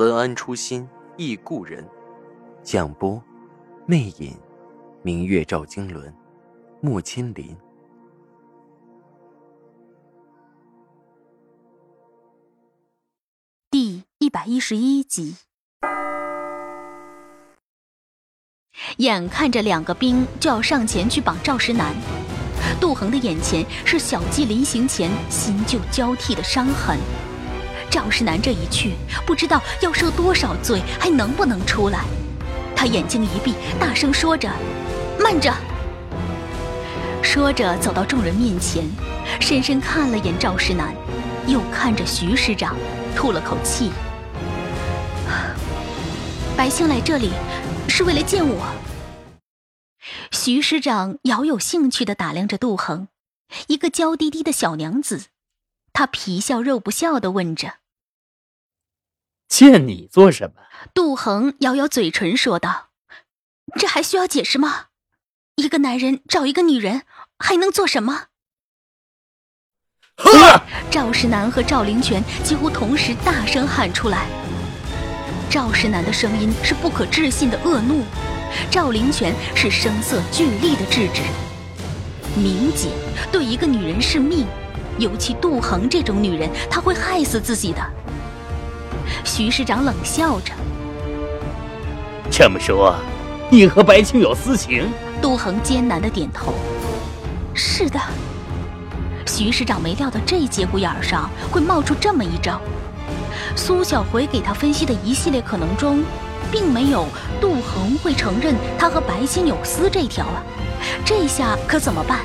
文安初心忆故人，蒋波，魅影，明月照经纶，木千林。第一百一十一集。眼看着两个兵就要上前去绑赵石南，杜恒的眼前是小季临行前新旧交替的伤痕。赵世南这一去，不知道要受多少罪，还能不能出来？他眼睛一闭，大声说着：“慢着！”说着走到众人面前，深深看了眼赵世南，又看着徐师长，吐了口气：“白青来这里，是为了见我。”徐师长饶有兴趣地打量着杜恒，一个娇滴滴的小娘子，他皮笑肉不笑地问着。见你做什么？杜恒咬咬嘴唇说道：“这还需要解释吗？一个男人找一个女人，还能做什么？”赵世南和赵灵泉几乎同时大声喊出来。赵世南的声音是不可置信的恶怒，赵灵泉是声色俱厉的制止。明姐对一个女人是命，尤其杜恒这种女人，她会害死自己的。徐师长冷笑着：“这么说，你和白青有私情？”杜恒艰难的点头：“是的。”徐师长没料到这节骨眼上会冒出这么一招。苏小回给他分析的一系列可能中，并没有杜恒会承认他和白青有私这条啊！这下可怎么办？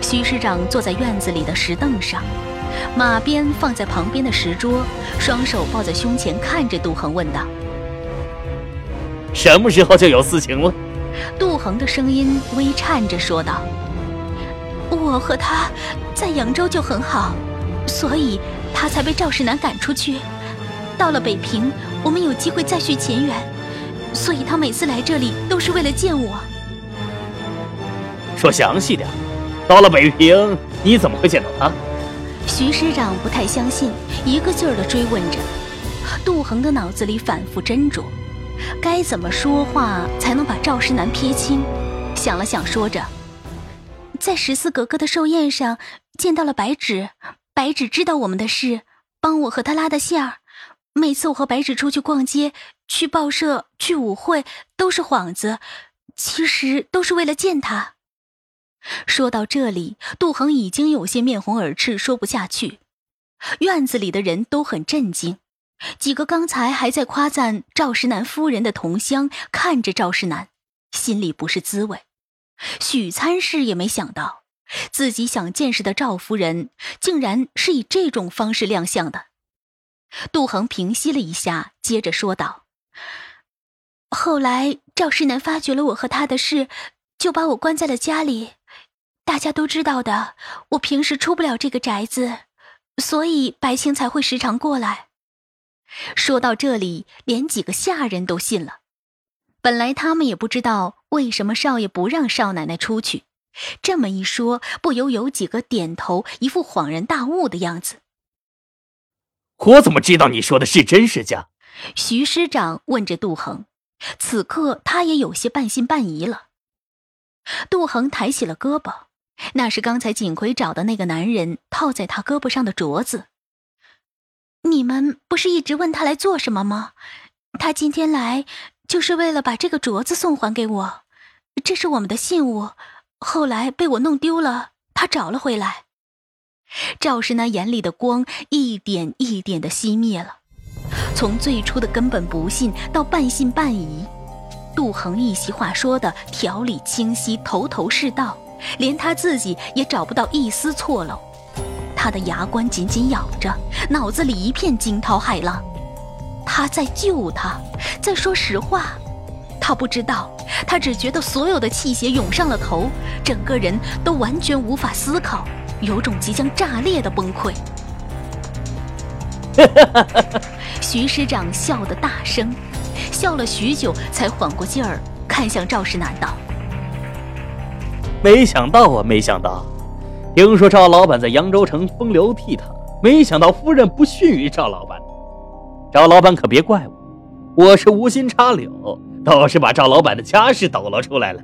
徐师长坐在院子里的石凳上。马鞭放在旁边的石桌，双手抱在胸前，看着杜恒问道：“什么时候就有私情了？”杜恒的声音微颤着说道：“我和他在扬州就很好，所以他才被赵世南赶出去。到了北平，我们有机会再续前缘，所以他每次来这里都是为了见我。”说详细点，到了北平，你怎么会见到他？徐师长不太相信，一个劲儿地追问着。杜恒的脑子里反复斟酌，该怎么说话才能把赵世南撇清？想了想，说着：“在十四格格的寿宴上见到了白芷，白芷知道我们的事，帮我和他拉的线儿。每次我和白芷出去逛街、去报社、去舞会，都是幌子，其实都是为了见他。”说到这里，杜恒已经有些面红耳赤，说不下去。院子里的人都很震惊，几个刚才还在夸赞赵石南夫人的同乡，看着赵石南，心里不是滋味。许参事也没想到，自己想见识的赵夫人，竟然是以这种方式亮相的。杜恒平息了一下，接着说道：“后来赵石南发觉了我和他的事，就把我关在了家里。”大家都知道的，我平时出不了这个宅子，所以白青才会时常过来。说到这里，连几个下人都信了。本来他们也不知道为什么少爷不让少奶奶出去，这么一说，不由有几个点头，一副恍然大悟的样子。我怎么知道你说的是真是假？徐师长问着杜恒，此刻他也有些半信半疑了。杜恒抬起了胳膊。那是刚才锦葵找的那个男人套在他胳膊上的镯子。你们不是一直问他来做什么吗？他今天来就是为了把这个镯子送还给我。这是我们的信物，后来被我弄丢了，他找了回来。赵氏那眼里的光一点一点的熄灭了，从最初的根本不信到半信半疑，杜恒一席话说的条理清晰，头头是道。连他自己也找不到一丝错漏，他的牙关紧紧咬着，脑子里一片惊涛骇浪。他在救他，在说实话。他不知道，他只觉得所有的气血涌上了头，整个人都完全无法思考，有种即将炸裂的崩溃。徐师长笑得大声，笑了许久才缓过劲儿，看向赵世南道：“没想到啊，没想到，听说赵老板在扬州城风流倜傥，没想到夫人不逊于赵老板。赵老板可别怪我，我是无心插柳。”倒是把赵老板的家事抖搂出来了，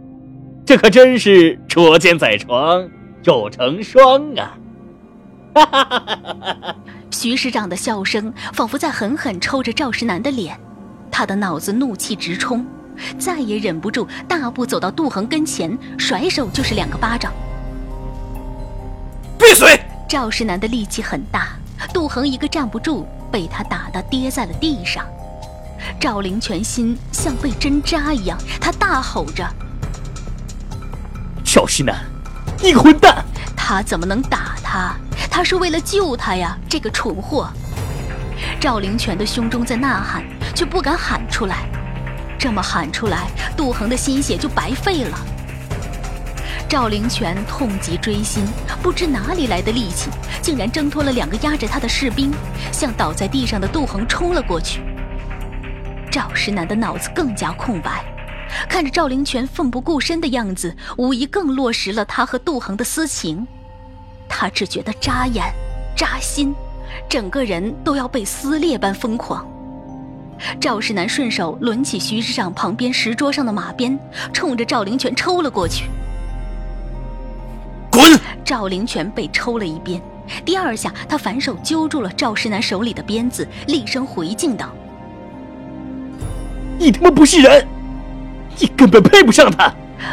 这可真是捉奸在床，又成双啊！哈哈哈哈哈！徐师长的笑声仿佛在狠狠抽着赵石南的脸，他的脑子怒气直冲，再也忍不住，大步走到杜恒跟前，甩手就是两个巴掌。闭嘴！赵世南的力气很大，杜恒一个站不住，被他打得跌在了地上。赵灵泉心像被针扎一样，他大吼着：“赵石南，你个混蛋！他怎么能打他？他是为了救他呀！这个蠢货！”赵灵泉的胸中在呐喊，却不敢喊出来。这么喊出来，杜恒的心血就白费了。赵灵泉痛极锥心，不知哪里来的力气，竟然挣脱了两个压着他的士兵，向倒在地上的杜恒冲了过去。赵石南的脑子更加空白，看着赵灵泉奋不顾身的样子，无疑更落实了他和杜恒的私情。他只觉得扎眼、扎心，整个人都要被撕裂般疯狂。赵世南顺手抡起徐师长旁边石桌上的马鞭，冲着赵灵泉抽了过去。滚！赵灵泉被抽了一鞭，第二下他反手揪住了赵世南手里的鞭子，厉声回敬道。你他妈不是人，你根本配不上他。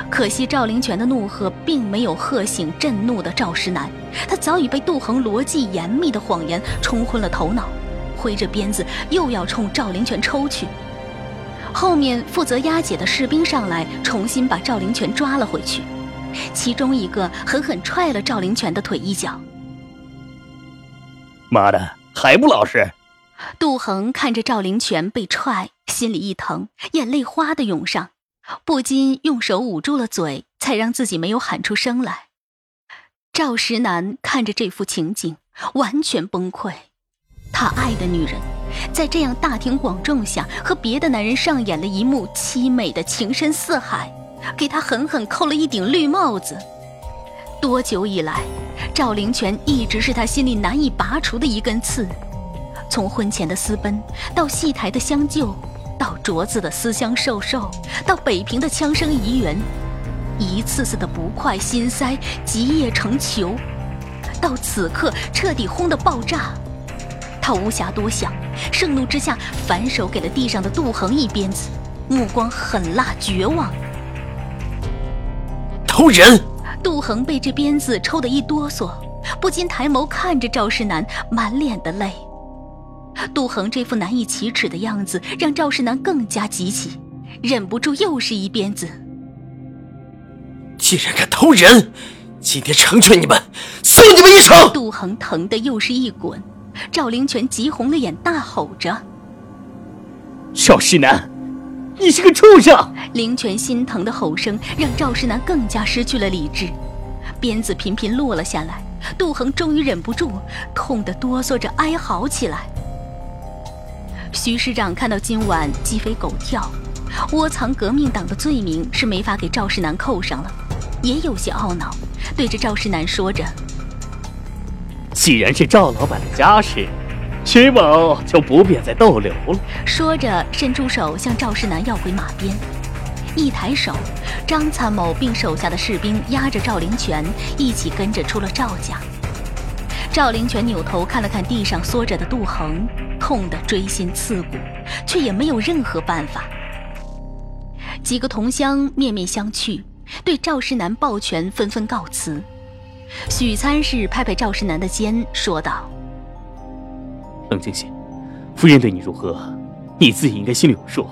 可惜赵灵泉的怒喝并没有喝醒震怒的赵石南，他早已被杜恒逻辑严密的谎言冲昏了头脑，挥着鞭子又要冲赵灵泉抽去。后面负责押解的士兵上来，重新把赵灵泉抓了回去，其中一个狠狠踹了赵灵泉的腿一脚。妈的，还不老实！杜恒看着赵灵泉被踹。心里一疼，眼泪哗的涌上，不禁用手捂住了嘴，才让自己没有喊出声来。赵石南看着这幅情景，完全崩溃。他爱的女人，在这样大庭广众下和别的男人上演了一幕凄美的情深似海，给他狠狠扣了一顶绿帽子。多久以来，赵灵泉一直是他心里难以拔除的一根刺，从婚前的私奔到戏台的相救。到镯子的思乡受受，到北平的枪声遗缘，一次次的不快心塞积液成球，到此刻彻底轰的爆炸，他无暇多想，盛怒之下反手给了地上的杜恒一鞭子，目光狠辣绝望。偷人！杜恒被这鞭子抽得一哆嗦，不禁抬眸看着赵世南，满脸的泪。杜恒这副难以启齿的样子，让赵世南更加急起，忍不住又是一鞭子。既然敢偷人，今天成全你们，送你们一程！杜恒疼得又是一滚，赵灵泉急红了眼，大吼着：“赵世南，你是个畜生！”灵泉心疼的吼声让赵世南更加失去了理智，鞭子频频落了下来，杜恒终于忍不住，痛得哆嗦着哀嚎起来。徐师长看到今晚鸡飞狗跳，窝藏革命党的罪名是没法给赵世南扣上了，也有些懊恼，对着赵世南说着：“既然是赵老板的家事，徐某就不便再逗留了。”说着，伸出手向赵世南要回马鞭，一抬手，张参谋并手下的士兵压着赵灵泉一起跟着出了赵家。赵灵泉扭头看了看地上缩着的杜恒。痛得锥心刺骨，却也没有任何办法。几个同乡面面相觑，对赵世南抱拳，纷纷告辞。许参事拍拍赵世南的肩，说道：“冷静些，夫人对你如何，你自己应该心里有数。”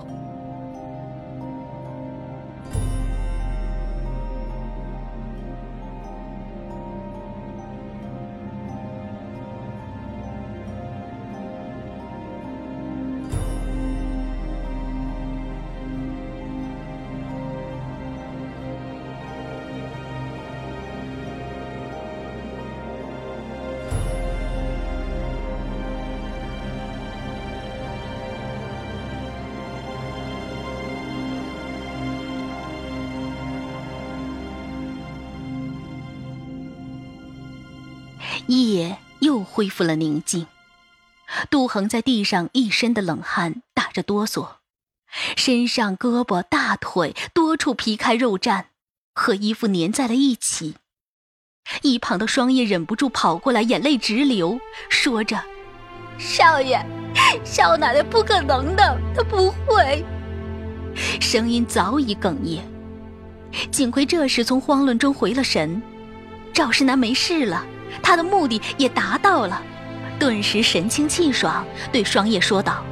夜又恢复了宁静。杜恒在地上一身的冷汗，打着哆嗦，身上、胳膊、大腿多处皮开肉绽，和衣服粘在了一起。一旁的双叶忍不住跑过来，眼泪直流，说着：“少爷，少奶奶不可能的，她不会。”声音早已哽咽。锦葵这时从慌乱中回了神，赵世南没事了，他的目的也达到了，顿时神清气爽，对双叶说道：“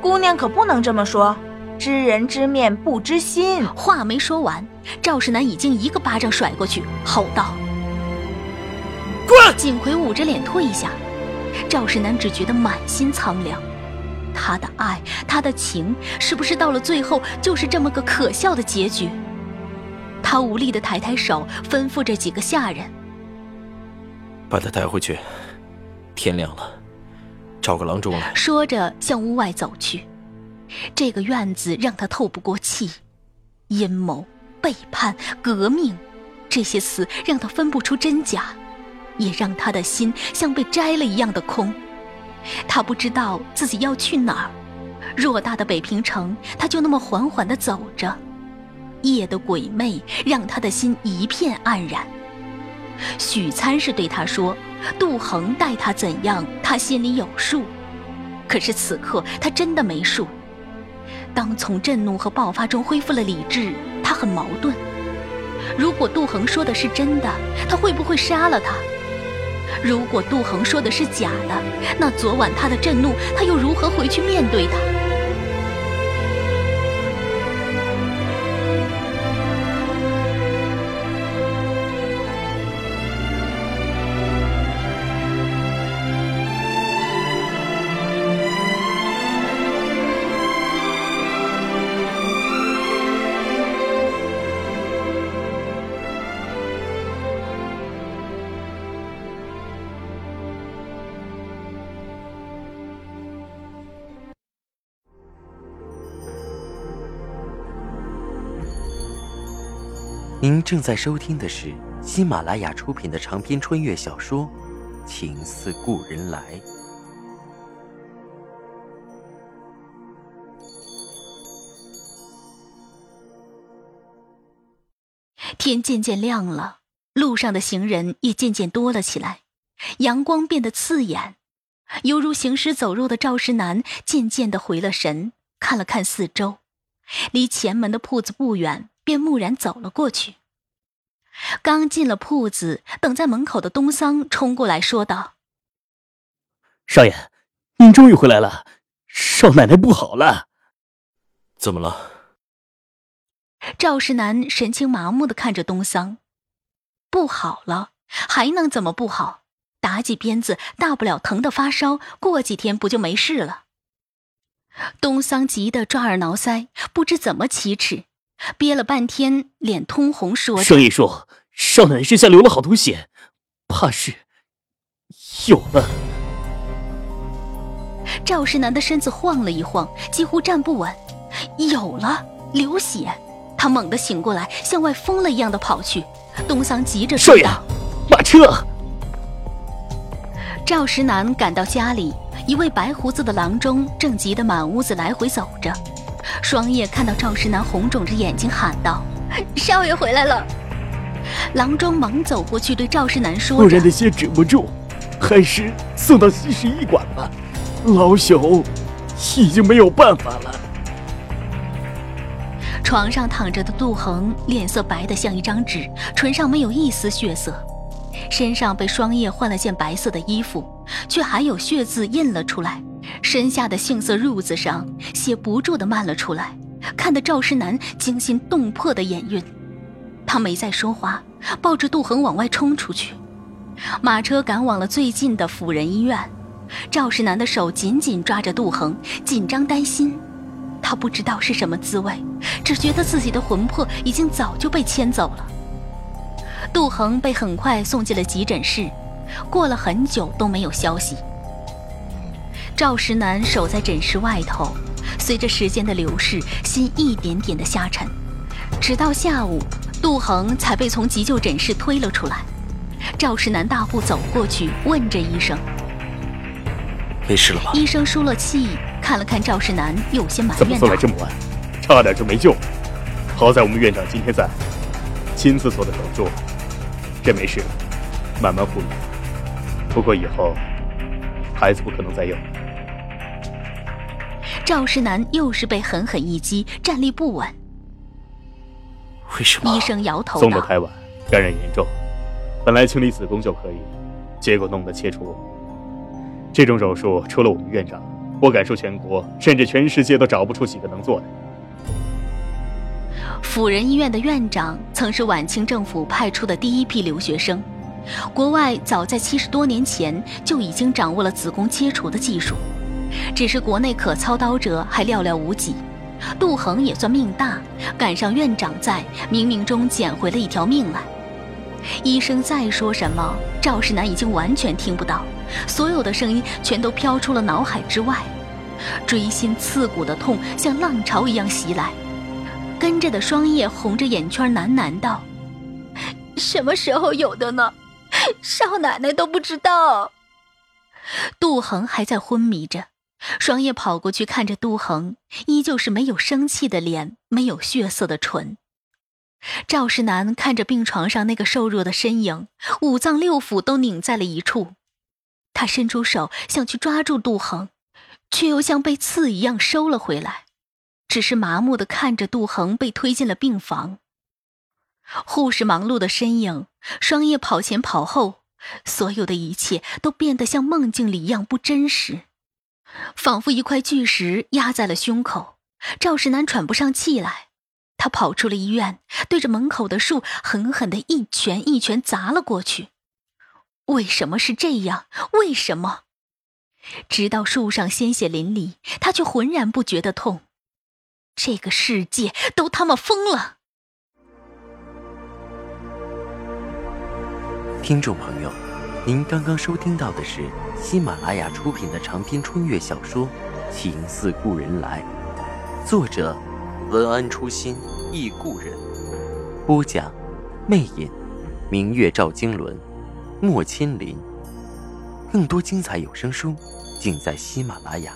姑娘可不能这么说，知人知面不知心。”话没说完，赵世南已经一个巴掌甩过去，吼道：“滚！”锦葵捂着脸退下，赵世南只觉得满心苍凉。他的爱，他的情，是不是到了最后就是这么个可笑的结局？他无力的抬抬手，吩咐着几个下人：“把他带回去。天亮了，找个郎中来。”说着向屋外走去。这个院子让他透不过气，阴谋、背叛、革命，这些词让他分不出真假，也让他的心像被摘了一样的空。他不知道自己要去哪儿，偌大的北平城，他就那么缓缓地走着。夜的鬼魅让他的心一片黯然。许参是对他说：“杜恒待他怎样，他心里有数。”可是此刻他真的没数。当从震怒和爆发中恢复了理智，他很矛盾。如果杜恒说的是真的，他会不会杀了他？如果杜恒说的是假的，那昨晚他的震怒，他又如何回去面对他？您正在收听的是喜马拉雅出品的长篇穿越小说《情似故人来》。天渐渐亮了，路上的行人也渐渐多了起来，阳光变得刺眼，犹如行尸走肉的赵世南渐渐的回了神，看了看四周，离前门的铺子不远。便木然走了过去。刚进了铺子，等在门口的东桑冲过来说道：“少爷，您终于回来了，少奶奶不好了。”“怎么了？”赵世南神情麻木的看着东桑，“不好了，还能怎么不好？打几鞭子，大不了疼的发烧，过几天不就没事了？”东桑急得抓耳挠腮，不知怎么启齿。憋了半天，脸通红，说着：“生意说少奶奶身下流了好多血，怕是有了。”赵世南的身子晃了一晃，几乎站不稳。有了，流血！他猛地醒过来，向外疯了一样的跑去。东桑急着说道：“马车！”赵石南赶到家里，一位白胡子的郎中正急得满屋子来回走着。双叶看到赵世南红肿着眼睛，喊道：“少爷回来了！”郎中忙走过去，对赵世南说：“不然那些止不住，还是送到西市医馆吧。老朽已经没有办法了。”床上躺着的杜恒，脸色白得像一张纸，唇上没有一丝血色，身上被霜叶换了件白色的衣服，却还有血渍印了出来。身下的杏色褥子上，血不住的漫了出来，看得赵世南惊心动魄的眼晕。他没再说话，抱着杜恒往外冲出去。马车赶往了最近的辅仁医院。赵世南的手紧紧抓着杜恒，紧张担心。他不知道是什么滋味，只觉得自己的魂魄已经早就被牵走了。杜恒被很快送进了急诊室，过了很久都没有消息。赵石南守在诊室外头，随着时间的流逝，心一点点的下沉。直到下午，杜恒才被从急救诊室推了出来。赵石南大步走过去，问着医生：“没事了吧？”医生舒了气，看了看赵石南，有些埋怨怎么送来这么晚？差点就没救。好在我们院长今天在，亲自做的手术，这没事，慢慢护理。不过以后，孩子不可能再有。赵世南又是被狠狠一击，站立不稳。为什么？医生摇头送的太晚，感染严重。本来清理子宫就可以，结果弄得切除。这种手术除了我们院长，我敢说全国甚至全世界都找不出几个能做的。辅仁医院的院长曾是晚清政府派出的第一批留学生，国外早在七十多年前就已经掌握了子宫切除的技术，只是国内可操刀者还寥寥无几。杜恒也算命大，赶上院长在，冥冥中捡回了一条命来。医生再说什么，赵世南已经完全听不到，所有的声音全都飘出了脑海之外，锥心刺骨的痛像浪潮一样袭来，跟着的双叶红着眼圈喃喃道：“什么时候有的呢？少奶奶都不知道。”杜恒还在昏迷着。双叶跑过去看着杜恒，依旧是没有生气的脸，没有血色的唇。赵世南看着病床上那个瘦弱的身影，五脏六腑都拧在了一处。他伸出手想去抓住杜恒，却又像被刺一样收了回来，只是麻木的看着杜恒被推进了病房。护士忙碌的身影，双叶跑前跑后，所有的一切都变得像梦境里一样不真实。仿佛一块巨石压在了胸口，赵世南喘不上气来。他跑出了医院，对着门口的树狠狠的一拳一拳砸了过去。为什么是这样？为什么？直到树上鲜血淋漓，他却浑然不觉得痛。这个世界都他妈疯了！听众朋友。您刚刚收听到的是喜马拉雅出品的长篇穿越小说《情似故人来》，作者文安初心忆故人，播讲魅影，明月照经纶，莫千林。更多精彩有声书，尽在喜马拉雅。